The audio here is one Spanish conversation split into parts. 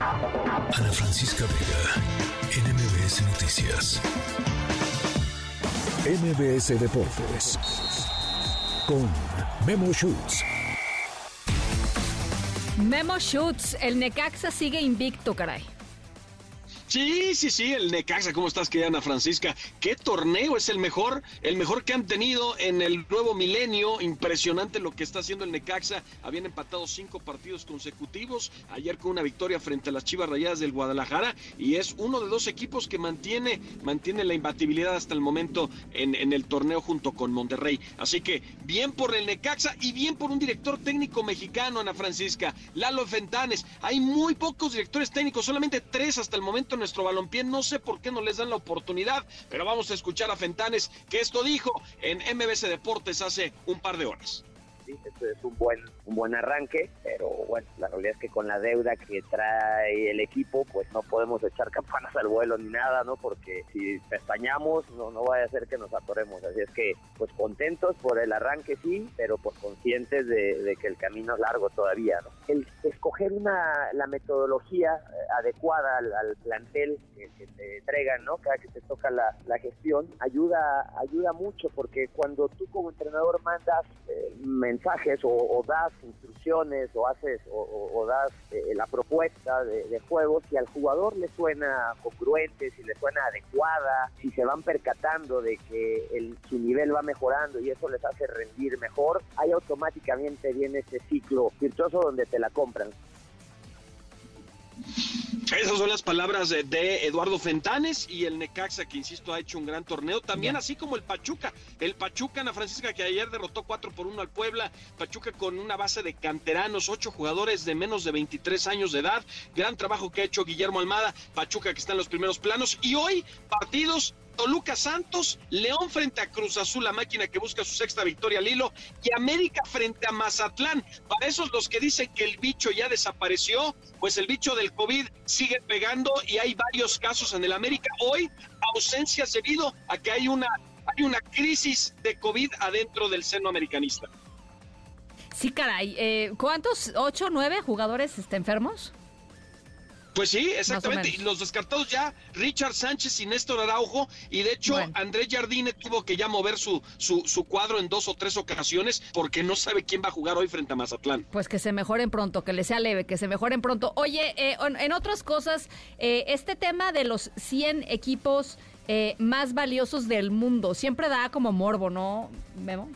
Ana Francisca Vega, NMBS Noticias. MBS Deportes con Memo Schutz. Memo Schutz, el Necaxa sigue invicto, caray. Sí, sí, sí, el Necaxa, ¿cómo estás, querida Ana Francisca? ¿Qué torneo es el mejor? El mejor que han tenido en el nuevo milenio. Impresionante lo que está haciendo el Necaxa. Habían empatado cinco partidos consecutivos. Ayer con una victoria frente a las Chivas Rayadas del Guadalajara. Y es uno de dos equipos que mantiene, mantiene la imbatibilidad hasta el momento en, en el torneo junto con Monterrey. Así que bien por el Necaxa y bien por un director técnico mexicano, Ana Francisca. Lalo Fentanes. Hay muy pocos directores técnicos, solamente tres hasta el momento nuestro balompié. No sé por qué no les dan la oportunidad, pero vamos a escuchar a Fentanes que esto dijo en MBC Deportes hace un par de horas. Esto es un buen, un buen arranque, pero bueno, la realidad es que con la deuda que trae el equipo, pues no podemos echar campanas al vuelo ni nada, ¿no? Porque si pestañamos, no, no vaya a ser que nos atoremos. Así es que, pues contentos por el arranque, sí, pero pues conscientes de, de que el camino es largo todavía, ¿no? El escoger una, la metodología eh, adecuada al, al plantel que, que, te entregan, ¿no? Cada que te toca la, la, gestión, ayuda, ayuda mucho, porque cuando tú como entrenador mandas eh, mensajes o, das instrucciones o haces o, das eh, la propuesta de, de, juego, si al jugador le suena congruente, si le suena adecuada, si se van percatando de que el, su nivel va mejorando y eso les hace rendir mejor, ahí automáticamente viene ese ciclo virtuoso donde te la compran. Esas son las palabras de, de, Eduardo Fentanes y el Necaxa, que insisto, ha hecho un gran torneo. También, así como el Pachuca. El Pachuca, Ana Francisca, que ayer derrotó 4 por 1 al Puebla. Pachuca con una base de canteranos, 8 jugadores de menos de 23 años de edad. Gran trabajo que ha hecho Guillermo Almada. Pachuca, que está en los primeros planos. Y hoy, partidos Toluca Santos, León frente a Cruz Azul, la máquina que busca su sexta victoria al hilo, y América frente a Mazatlán. Para esos los que dicen que el bicho ya desapareció, pues el bicho del COVID sigue pegando y hay varios casos en el América. Hoy, ausencias debido a que hay una, hay una crisis de COVID adentro del seno americanista. Sí, caray. Eh, ¿Cuántos? ¿Ocho, nueve jugadores este, enfermos? Pues sí, exactamente. Y los descartados ya, Richard Sánchez y Néstor Araujo. Y de hecho, bueno. Andrés Jardine tuvo que ya mover su, su, su, cuadro en dos o tres ocasiones porque no sabe quién va a jugar hoy frente a Mazatlán. Pues que se mejoren pronto, que le sea leve, que se mejoren pronto. Oye, eh, en otras cosas, eh, este tema de los 100 equipos eh, más valiosos del mundo siempre da como morbo, ¿no, Memo?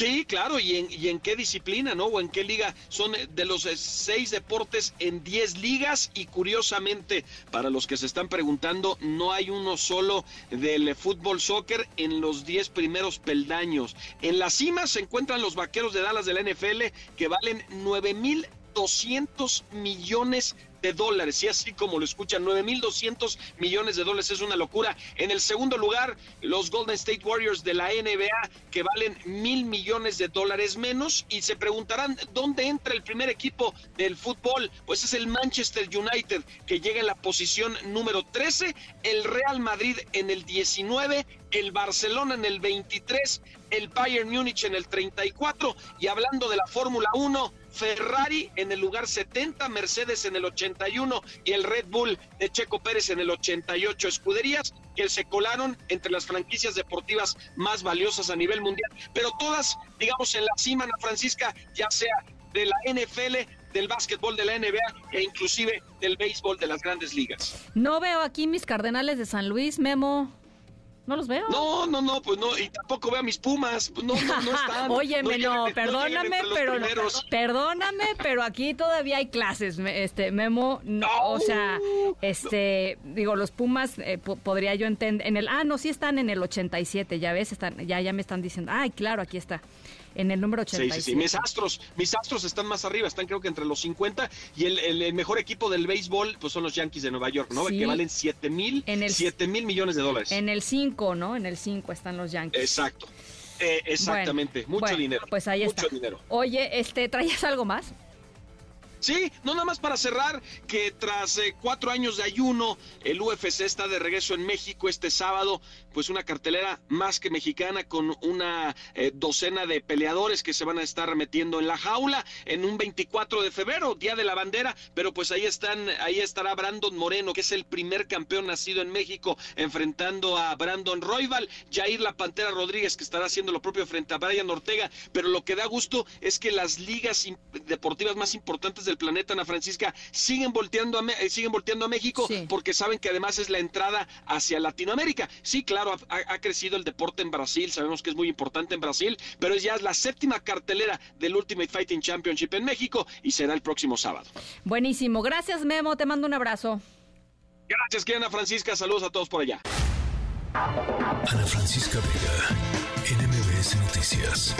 Sí, claro, ¿Y en, y en qué disciplina, ¿no? O en qué liga. Son de los seis deportes en diez ligas y curiosamente, para los que se están preguntando, no hay uno solo del fútbol soccer en los diez primeros peldaños. En la cima se encuentran los vaqueros de Dallas de la NFL que valen nueve mil 200 millones de dólares, y así como lo escuchan, 9.200 millones de dólares es una locura. En el segundo lugar, los Golden State Warriors de la NBA, que valen mil millones de dólares menos, y se preguntarán dónde entra el primer equipo del fútbol. Pues es el Manchester United, que llega en la posición número 13, el Real Madrid en el 19, el Barcelona en el 23, el Bayern Múnich en el 34, y hablando de la Fórmula 1, Ferrari en el lugar 70, Mercedes en el 81 y el Red Bull de Checo Pérez en el 88 escuderías que se colaron entre las franquicias deportivas más valiosas a nivel mundial, pero todas, digamos, en la cima, Ana Francisca, ya sea de la NFL, del básquetbol de la NBA e inclusive del béisbol de las grandes ligas. No veo aquí mis Cardenales de San Luis, Memo. No los veo. No, no, no, pues no, y tampoco veo a mis Pumas. Pues no, no, no están. Óyeme, no, perdóname, pero perdóname, pero aquí todavía hay clases, este Memo, no, o sea, este, digo, los Pumas eh, podría yo entender en el Ah, no, sí están en el 87, ya ves, están ya ya me están diciendo. Ay, claro, aquí está en el número 87. Sí, sí, sí. Mis astros, mis astros están más arriba, están creo que entre los 50 y el, el, el mejor equipo del béisbol pues son los Yankees de Nueva York, ¿no? Sí. Que valen 7 mil, 7 mil millones de dólares. En el 5, ¿no? En el 5 están los Yankees. Exacto. Eh, exactamente, bueno, mucho bueno, dinero. Pues ahí mucho está. dinero. Oye, este, ¿traías algo más? Sí, no nada más para cerrar, que tras eh, cuatro años de ayuno, el UFC está de regreso en México este sábado, pues una cartelera más que mexicana con una eh, docena de peleadores que se van a estar metiendo en la jaula en un 24 de febrero, Día de la Bandera, pero pues ahí están, ahí estará Brandon Moreno, que es el primer campeón nacido en México, enfrentando a Brandon Royval, Jair La Pantera Rodríguez, que estará haciendo lo propio frente a Brian Ortega, pero lo que da gusto es que las ligas deportivas más importantes del planeta, Ana Francisca, siguen volteando a, eh, siguen volteando a México porque saben que además es la entrada hacia Latinoamérica. Sí, claro, ha, crecido el deporte en Brasil, sabemos que es muy importante en Brasil, pero es ya la séptima cartelera del Ultimate Fighting Championship en México y será el próximo sábado. Buenísimo, gracias Memo, te mando un abrazo. Gracias, Ana Francisca, saludos a todos por allá. Ana Francisca Vega, NMBS Noticias.